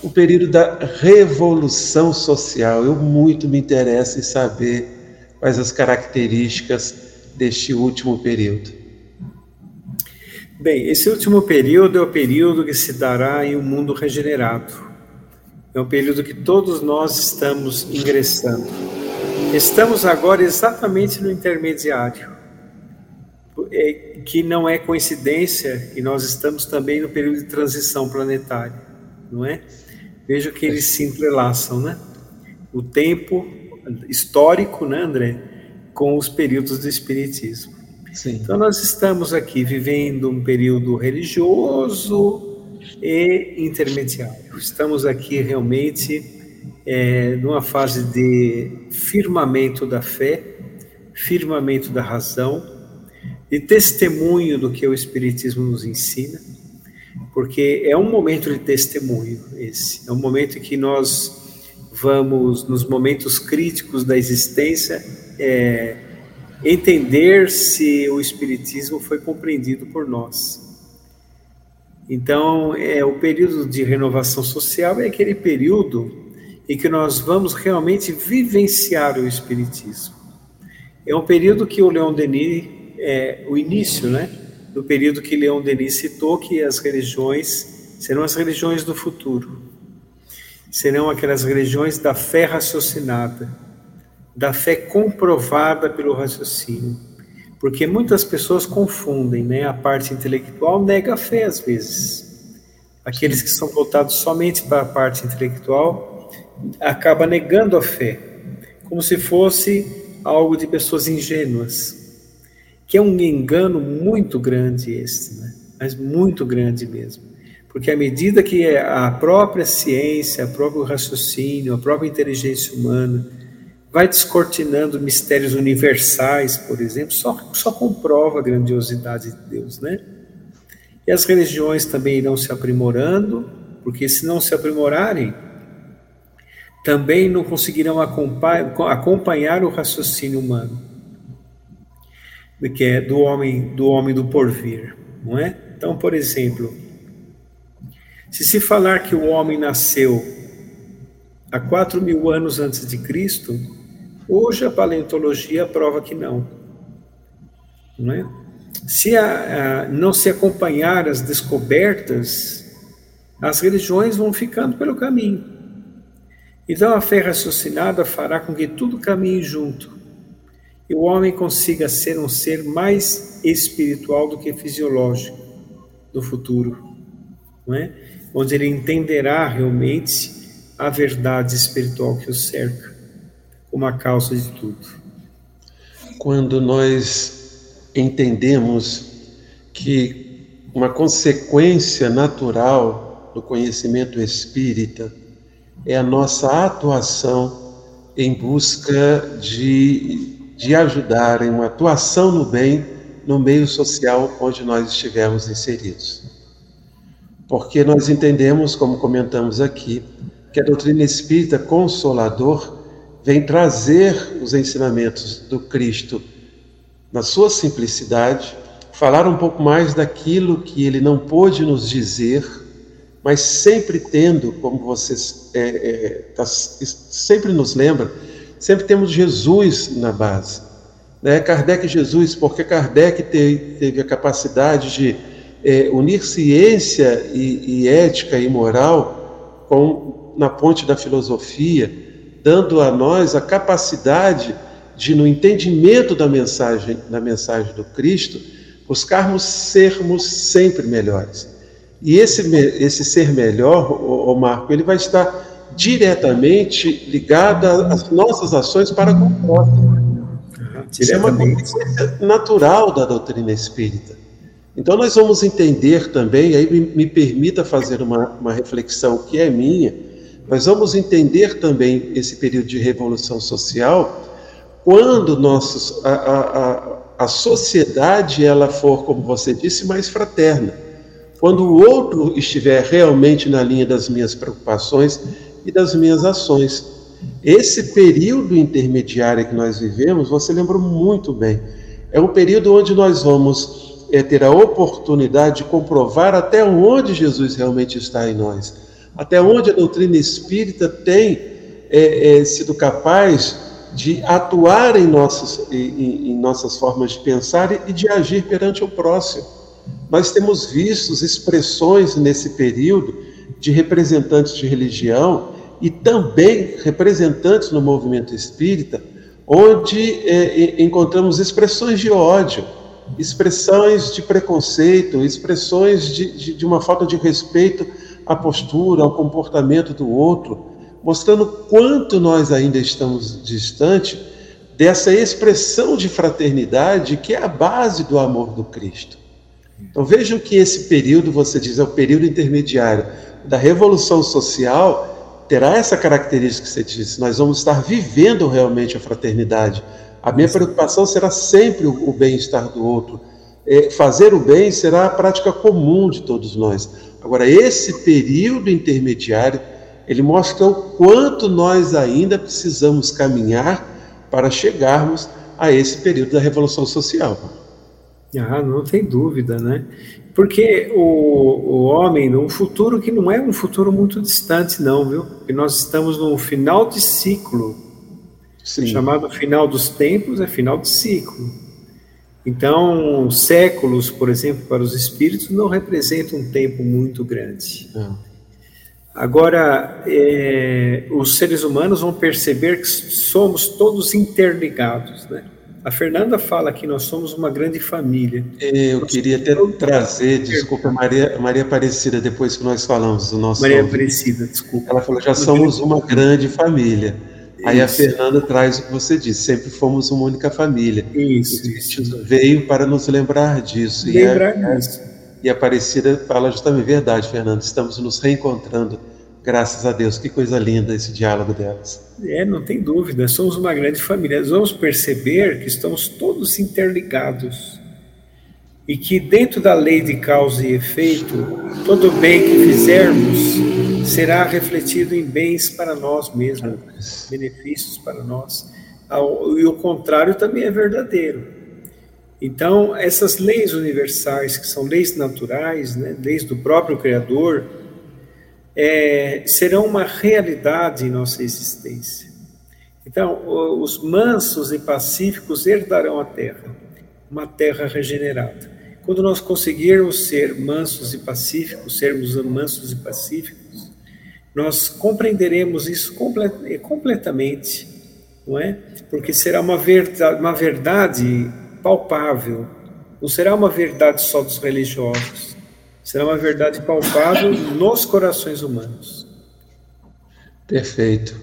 Speaker 3: o período da revolução social. Eu muito me interesso em saber quais as características deste último período?
Speaker 4: Bem, esse último período é o período que se dará em um mundo regenerado. É um período que todos nós estamos ingressando. Estamos agora exatamente no intermediário, é, que não é coincidência, e nós estamos também no período de transição planetária, não é? Veja que eles se entrelaçam, né? O tempo histórico, né, André, com os períodos do Espiritismo. Sim. Então, nós estamos aqui vivendo um período religioso e intermediário. Estamos aqui realmente é, numa fase de firmamento da fé, firmamento da razão, de testemunho do que o Espiritismo nos ensina, porque é um momento de testemunho esse, é um momento em que nós vamos, nos momentos críticos da existência, é, entender se o Espiritismo foi compreendido por nós. Então, é, o período de renovação social é aquele período em que nós vamos realmente vivenciar o Espiritismo. É um período que o Leon Denis, é, o início, né, do período que Leon Denis citou, que as religiões serão as religiões do futuro. Serão aquelas religiões da fé raciocinada, da fé comprovada pelo raciocínio. Porque muitas pessoas confundem, né? A parte intelectual nega a fé às vezes. Aqueles que são voltados somente para a parte intelectual acaba negando a fé, como se fosse algo de pessoas ingênuas. Que é um engano muito grande este, né? Mas muito grande mesmo. Porque à medida que a própria ciência, o próprio raciocínio, a própria inteligência humana vai descortinando mistérios universais, por exemplo, só, só comprova a grandiosidade de Deus, né? E as religiões também irão se aprimorando, porque se não se aprimorarem, também não conseguirão acompanhar o raciocínio humano, que é do homem do homem do porvir, não é? Então, por exemplo, se se falar que o homem nasceu há quatro mil anos antes de Cristo, Hoje a paleontologia prova que não. não é? Se a, a, não se acompanhar as descobertas, as religiões vão ficando pelo caminho. Então a fé raciocinada fará com que tudo caminhe junto e o homem consiga ser um ser mais espiritual do que fisiológico no futuro, não é? onde ele entenderá realmente a verdade espiritual que o cerca como a causa de tudo.
Speaker 3: Quando nós entendemos que uma consequência natural do conhecimento espírita é a nossa atuação em busca de, de ajudar, em uma atuação no bem no meio social onde nós estivermos inseridos. Porque nós entendemos, como comentamos aqui, que a doutrina espírita consolador vem trazer os ensinamentos do Cristo na sua simplicidade, falar um pouco mais daquilo que ele não pôde nos dizer, mas sempre tendo, como vocês é, é, tá, sempre nos lembra, sempre temos Jesus na base. Né? Kardec e Jesus, porque Kardec teve, teve a capacidade de é, unir ciência e, e ética e moral com, na ponte da filosofia, dando a nós a capacidade de, no entendimento da mensagem, da mensagem do Cristo, buscarmos sermos sempre melhores. E esse, esse ser melhor, o, Marco, ele vai estar diretamente ligado às nossas ações para com o próximo. Isso é uma consequência natural da doutrina espírita. Então, nós vamos entender também, aí me, me permita fazer uma, uma reflexão que é minha, nós vamos entender também esse período de revolução social quando nossos, a, a, a, sociedade ela for, como você disse, mais fraterna. Quando o outro estiver realmente na linha das minhas preocupações e das minhas ações. Esse período intermediário que nós vivemos, você lembrou muito bem, é um período onde nós vamos é, ter a oportunidade de comprovar até onde Jesus realmente está em nós até onde a doutrina espírita tem é, é, sido capaz de atuar em nossas, em, em nossas formas de pensar e de agir perante o próximo. Nós temos visto expressões nesse período de representantes de religião e também representantes no movimento espírita, onde é, encontramos expressões de ódio, expressões de preconceito, expressões de, de, de uma falta de respeito a postura, ao comportamento do outro, mostrando quanto nós ainda estamos distante dessa expressão de fraternidade que é a base do amor do Cristo. Então vejam que esse período, você diz, é o período intermediário da revolução social, terá essa característica que você disse, nós vamos estar vivendo realmente a fraternidade. A minha preocupação será sempre o bem-estar do outro. É, fazer o bem será a prática comum de todos nós. Agora, esse período intermediário, ele mostra o quanto nós ainda precisamos caminhar para chegarmos a esse período da Revolução Social.
Speaker 4: Ah, não tem dúvida, né? Porque o, o homem, num futuro que não é um futuro muito distante, não, viu? Porque nós estamos no final de ciclo. Sim. Chamado final dos tempos é final de ciclo. Então, séculos, por exemplo, para os espíritos não representam um tempo muito grande. Não. Agora, é, os seres humanos vão perceber que somos todos interligados, né? A Fernanda fala que nós somos uma grande família.
Speaker 3: Eu nós queria até trazer, desculpa, Maria, Maria Aparecida, depois que nós falamos do nosso.
Speaker 4: Maria Aparecida, desculpa.
Speaker 3: Ela falou: já somos uma grande família. Isso. Aí a Fernanda traz o que você disse, sempre fomos uma única família.
Speaker 4: Isso.
Speaker 3: isso. Veio para nos lembrar disso.
Speaker 4: Lembrar e a, disso.
Speaker 3: E a Aparecida fala justamente verdade, Fernanda. Estamos nos reencontrando Graças a Deus, que coisa linda esse diálogo delas.
Speaker 4: É, não tem dúvida, somos uma grande família. Nós vamos perceber que estamos todos interligados e que dentro da lei de causa e efeito, todo bem que fizermos será refletido em bens para nós mesmos, benefícios para nós. E o contrário também é verdadeiro. Então, essas leis universais, que são leis naturais, né, leis do próprio Criador, é, serão uma realidade em nossa existência. Então, os mansos e pacíficos herdarão a terra, uma terra regenerada. Quando nós conseguirmos ser mansos e pacíficos, sermos mansos e pacíficos, nós compreenderemos isso complet completamente, não é? Porque será uma verdade, uma verdade palpável, não será uma verdade só dos religiosos, será uma verdade palpável nos corações humanos.
Speaker 3: Perfeito.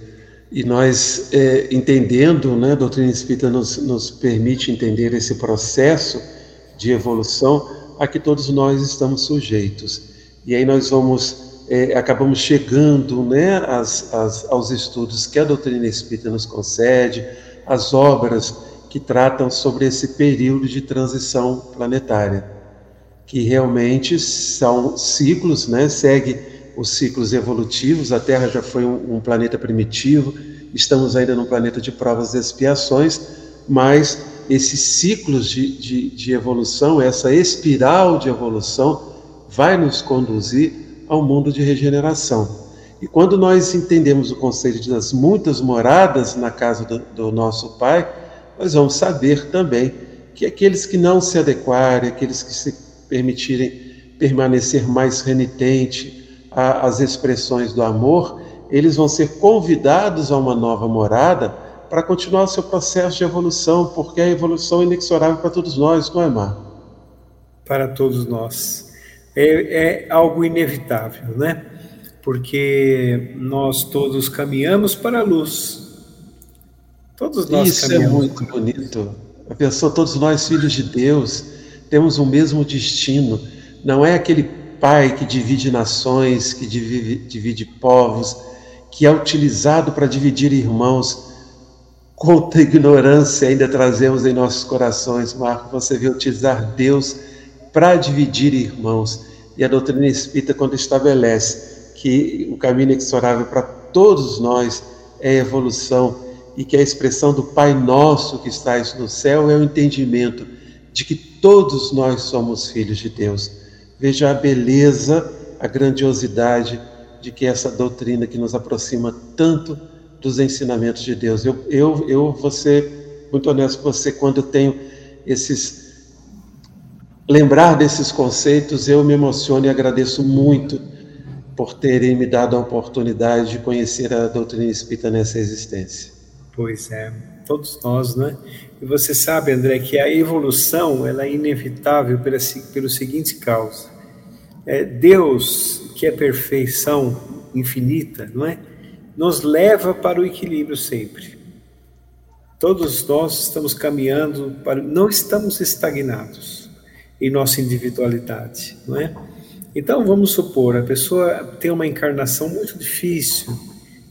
Speaker 3: E nós, é, entendendo, né, a doutrina espírita nos, nos permite entender esse processo de evolução a que todos nós estamos sujeitos. E aí nós vamos, é, acabamos chegando né, as, as, aos estudos que a doutrina espírita nos concede, as obras que tratam sobre esse período de transição planetária que realmente são ciclos, né? segue os ciclos evolutivos. A Terra já foi um, um planeta primitivo, estamos ainda num planeta de provas e expiações, mas esses ciclos de, de, de evolução, essa espiral de evolução, vai nos conduzir ao mundo de regeneração. E quando nós entendemos o conceito das muitas moradas na casa do, do nosso Pai, nós vamos saber também que aqueles que não se adequarem, aqueles que se permitirem permanecer mais renitente às expressões do amor, eles vão ser convidados a uma nova morada para continuar o seu processo de evolução, porque a evolução é inexorável para todos nós, não é, Mar?
Speaker 4: Para todos nós. É, é algo inevitável, né? Porque nós todos caminhamos para a luz.
Speaker 3: Todos nós Isso é caminhamos. é muito bonito. A pessoa, todos nós, filhos de Deus, temos o mesmo destino. Não é aquele pai que divide nações, que divide, divide povos, que é utilizado para dividir irmãos. Quanta ignorância ainda trazemos em nossos corações, Marco. Você vê utilizar Deus para dividir irmãos. E a doutrina espírita, quando estabelece que o caminho inexorável para todos nós é evolução e que a expressão do Pai Nosso que estás no céu é o entendimento de que todos nós somos filhos de Deus. Veja a beleza, a grandiosidade de que essa doutrina que nos aproxima tanto dos ensinamentos de Deus. Eu, eu, eu vou ser muito honesto com você, quando eu tenho esses. Lembrar desses conceitos, eu me emociono e agradeço muito por terem me dado a oportunidade de conhecer a doutrina espírita nessa existência.
Speaker 4: Pois é, todos nós, né? E você sabe, André, que a evolução ela é inevitável pela, pelo seguinte causa. É Deus, que é perfeição infinita, não é? Nos leva para o equilíbrio sempre. Todos nós estamos caminhando para, não estamos estagnados em nossa individualidade, não é? Então vamos supor, a pessoa tem uma encarnação muito difícil,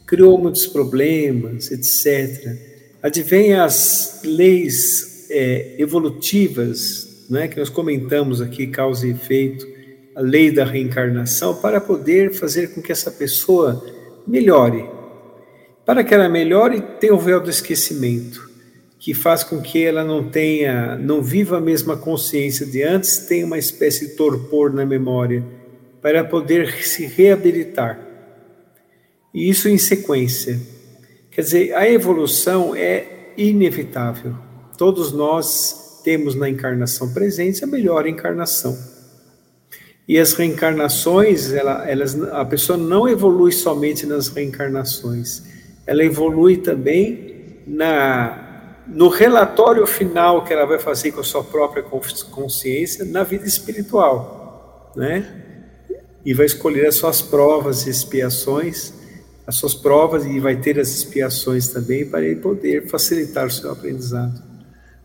Speaker 4: criou muitos problemas, etc. Advém as leis é, evolutivas, né, que nós comentamos aqui, causa e efeito, a lei da reencarnação, para poder fazer com que essa pessoa melhore. Para que ela melhore, tem o véu do esquecimento, que faz com que ela não tenha, não viva a mesma consciência de antes, tenha uma espécie de torpor na memória, para poder se reabilitar e isso em sequência. Quer dizer, a evolução é inevitável. Todos nós temos na encarnação presente, a melhor encarnação. E as reencarnações, ela, elas, a pessoa não evolui somente nas reencarnações, ela evolui também na, no relatório final que ela vai fazer com a sua própria consciência na vida espiritual, né? E vai escolher as suas provas e expiações, as suas provas e vai ter as expiações também para ele poder facilitar o seu aprendizado.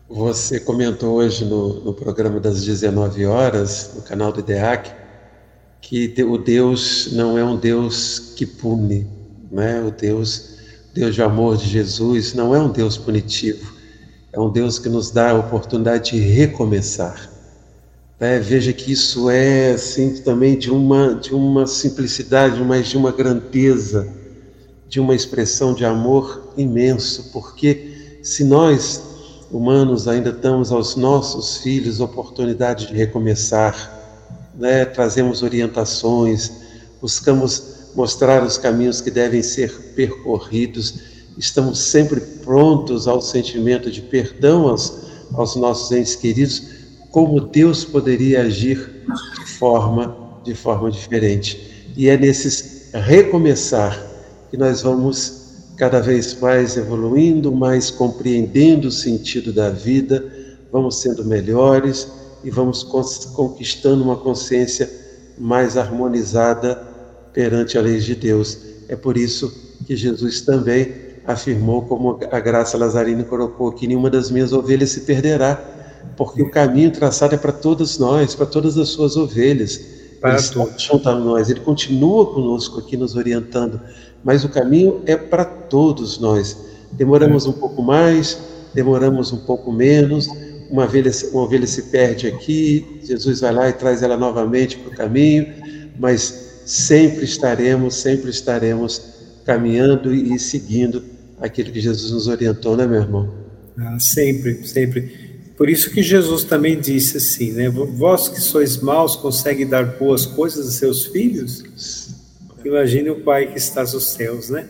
Speaker 3: Você comentou hoje no, no programa das 19 horas, no canal do IDEAC, que o Deus não é um Deus que pune, né? o Deus, Deus de amor de Jesus não é um Deus punitivo, é um Deus que nos dá a oportunidade de recomeçar. Né? Veja que isso é assim, também de uma, de uma simplicidade, mas de uma grandeza, de uma expressão de amor imenso, porque se nós humanos ainda damos aos nossos filhos oportunidade de recomeçar, né? trazemos orientações, buscamos mostrar os caminhos que devem ser percorridos, estamos sempre prontos ao sentimento de perdão aos, aos nossos entes queridos, como Deus poderia agir de forma, de forma diferente. E é nesses recomeçar que nós vamos cada vez mais evoluindo, mais compreendendo o sentido da vida, vamos sendo melhores e vamos conquistando uma consciência mais harmonizada perante a lei de Deus. É por isso que Jesus também afirmou, como a Graça Lazarina colocou, que nenhuma das minhas ovelhas se perderá, porque o caminho traçado é para todos nós, para todas as suas ovelhas. Para Ele está junto a nós, Ele continua conosco aqui nos orientando mas o caminho é para todos nós. Demoramos um pouco mais, demoramos um pouco menos, uma ovelha, uma ovelha se perde aqui, Jesus vai lá e traz ela novamente para o caminho, mas sempre estaremos, sempre estaremos caminhando e seguindo aquilo que Jesus nos orientou, né, meu irmão?
Speaker 4: Ah, sempre, sempre. Por isso que Jesus também disse assim, né? Vós que sois maus, conseguem dar boas coisas a seus filhos? Imagine o Pai que está nos céus, né?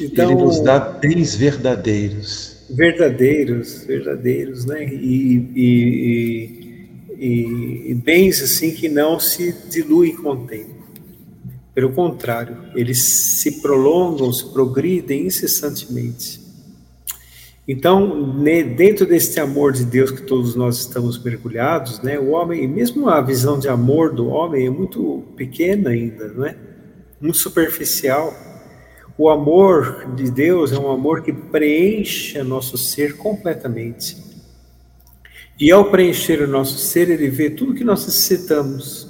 Speaker 3: Então, Ele nos dá bens verdadeiros.
Speaker 4: Verdadeiros, verdadeiros, né? E, e, e, e bens assim que não se diluem com o tempo. Pelo contrário, eles se prolongam, se progridem incessantemente. Então, dentro deste amor de Deus que todos nós estamos mergulhados, né, o homem, mesmo a visão de amor do homem é muito pequena ainda, não é? muito superficial. O amor de Deus é um amor que preenche nosso ser completamente. E ao preencher o nosso ser, ele vê tudo que nós necessitamos.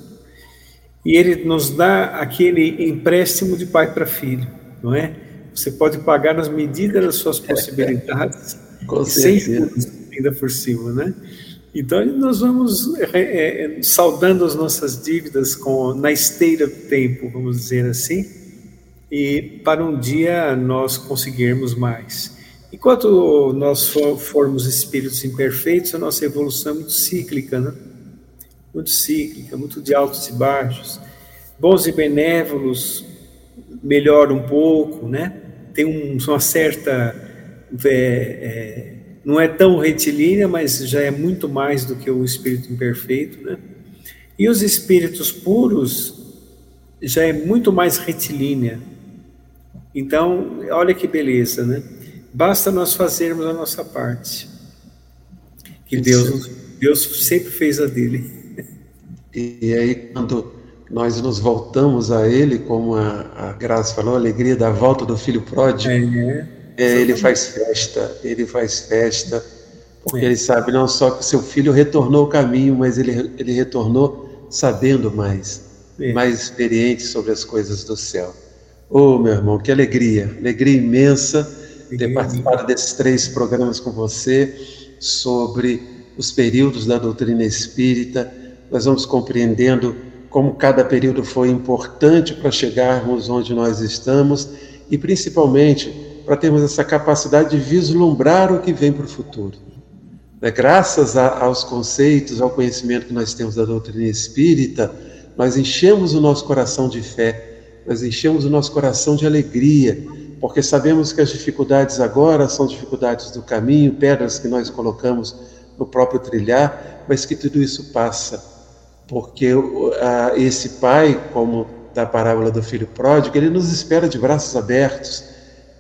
Speaker 4: E ele nos dá aquele empréstimo de pai para filho, não é? Você pode pagar nas medidas das suas possibilidades,
Speaker 3: Com certeza.
Speaker 4: ainda por cima, né? Então nós vamos é, é, saudando as nossas dívidas com, na esteira do tempo, vamos dizer assim, e para um dia nós conseguirmos mais. Enquanto nós formos espíritos imperfeitos, a nossa evolução é muito cíclica, né? Muito cíclica, muito de altos e baixos. Bons e benévolos melhoram um pouco, né? Tem um, uma certa é, é não é tão retilínea, mas já é muito mais do que o espírito imperfeito, né? E os espíritos puros já é muito mais retilínea. Então, olha que beleza, né? Basta nós fazermos a nossa parte. Que Deus, Deus sempre fez a dele.
Speaker 3: E aí, quando nós nos voltamos a Ele, como a, a Graça falou, a alegria da volta do filho pródigo, é. É, ele faz festa, ele faz festa, porque é. ele sabe não só que seu filho retornou o caminho, mas ele, ele retornou sabendo mais, é. mais experiente sobre as coisas do céu. Oh, meu irmão, que alegria, alegria imensa alegria ter participado desses três programas com você sobre os períodos da doutrina espírita. Nós vamos compreendendo como cada período foi importante para chegarmos onde nós estamos e principalmente para termos essa capacidade de vislumbrar o que vem para o futuro. É, graças a, aos conceitos, ao conhecimento que nós temos da doutrina espírita, nós enchemos o nosso coração de fé, nós enchemos o nosso coração de alegria, porque sabemos que as dificuldades agora são dificuldades do caminho, pedras que nós colocamos no próprio trilhar, mas que tudo isso passa. Porque a, esse pai, como da parábola do filho pródigo, ele nos espera de braços abertos,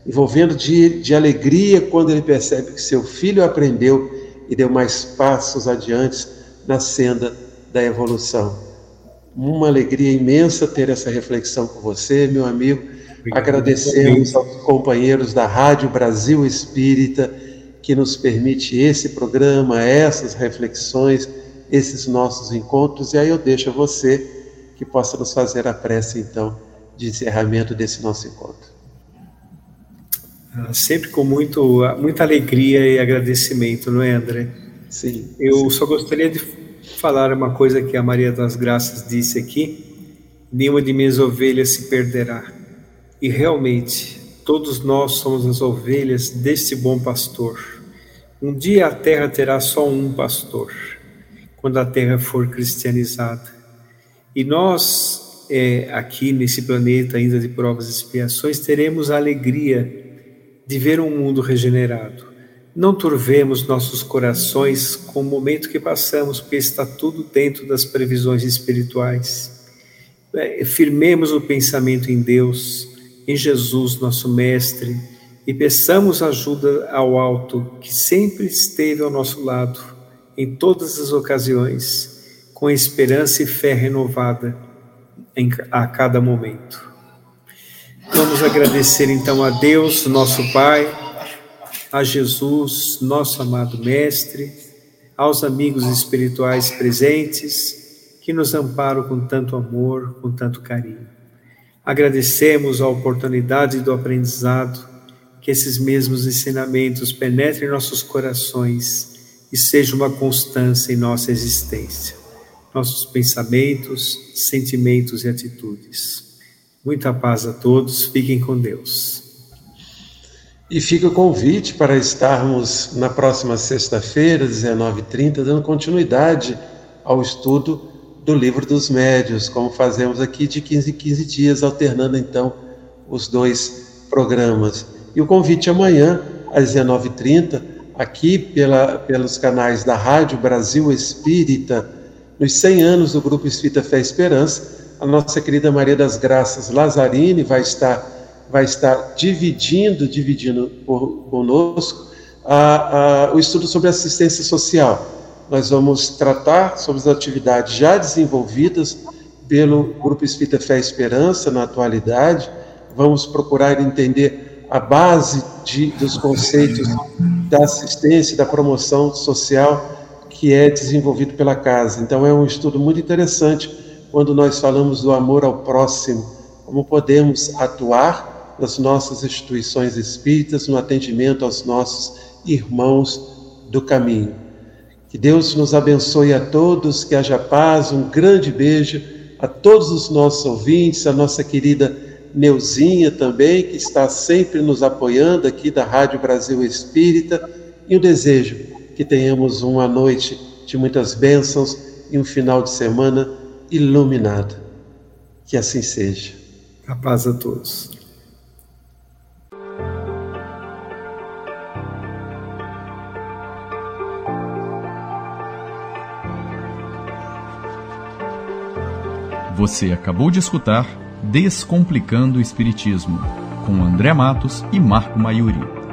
Speaker 3: envolvendo de, de alegria quando ele percebe que seu filho aprendeu e deu mais passos adiante na senda da evolução. Uma alegria imensa ter essa reflexão com você, meu amigo. Obrigado. Agradecemos aos companheiros da Rádio Brasil Espírita que nos permite esse programa, essas reflexões, esses nossos encontros. E aí eu deixo a você que possa nos fazer a prece, então, de encerramento desse nosso encontro.
Speaker 4: Ah, sempre com muito, muita alegria e agradecimento, não é, André?
Speaker 3: Sim.
Speaker 4: Eu
Speaker 3: sim.
Speaker 4: só gostaria de falar uma coisa que a Maria das Graças disse aqui: nenhuma de minhas ovelhas se perderá. E realmente, todos nós somos as ovelhas deste bom pastor. Um dia a terra terá só um pastor, quando a terra for cristianizada. E nós, é, aqui nesse planeta ainda de provas e expiações, teremos a alegria de ver um mundo regenerado. Não turvemos nossos corações com o momento que passamos, porque está tudo dentro das previsões espirituais. É, firmemos o pensamento em Deus, em Jesus, nosso Mestre, e peçamos ajuda ao alto, que sempre esteve ao nosso lado, em todas as ocasiões, com esperança e fé renovada em, a cada momento. Vamos agradecer então a Deus, nosso Pai, a Jesus, nosso amado Mestre, aos amigos espirituais presentes que nos amparam com tanto amor, com tanto carinho. Agradecemos a oportunidade do aprendizado, que esses mesmos ensinamentos penetrem em nossos corações e sejam uma constância em nossa existência, nossos pensamentos, sentimentos e atitudes. Muita paz a todos, fiquem com Deus.
Speaker 3: E fica o convite para estarmos na próxima sexta-feira, 19h30, dando continuidade ao estudo do Livro dos Médios, como fazemos aqui de 15 em 15 dias, alternando então os dois programas. E o convite amanhã, às 19h30, aqui pela, pelos canais da Rádio Brasil Espírita, nos 100 anos do Grupo Espírita Fé Esperança, a nossa querida Maria das Graças Lazzarini vai estar, vai estar dividindo, dividindo por, conosco a, a, o estudo sobre assistência social. Nós vamos tratar sobre as atividades já desenvolvidas pelo Grupo Espírita Fé Esperança na atualidade, vamos procurar entender a base de, dos conceitos da assistência da promoção social que é desenvolvido pela casa. Então é um estudo muito interessante quando nós falamos do amor ao próximo, como podemos atuar nas nossas instituições espíritas no atendimento aos nossos irmãos do caminho. Que Deus nos abençoe a todos, que haja paz, um grande beijo a todos os nossos ouvintes, a nossa querida Neuzinha também, que está sempre nos apoiando aqui da Rádio Brasil Espírita, e o desejo que tenhamos uma noite de muitas bênçãos e um final de semana iluminado. Que assim seja.
Speaker 4: A paz a todos.
Speaker 1: Você acabou de escutar Descomplicando o Espiritismo, com André Matos e Marco Maiuri.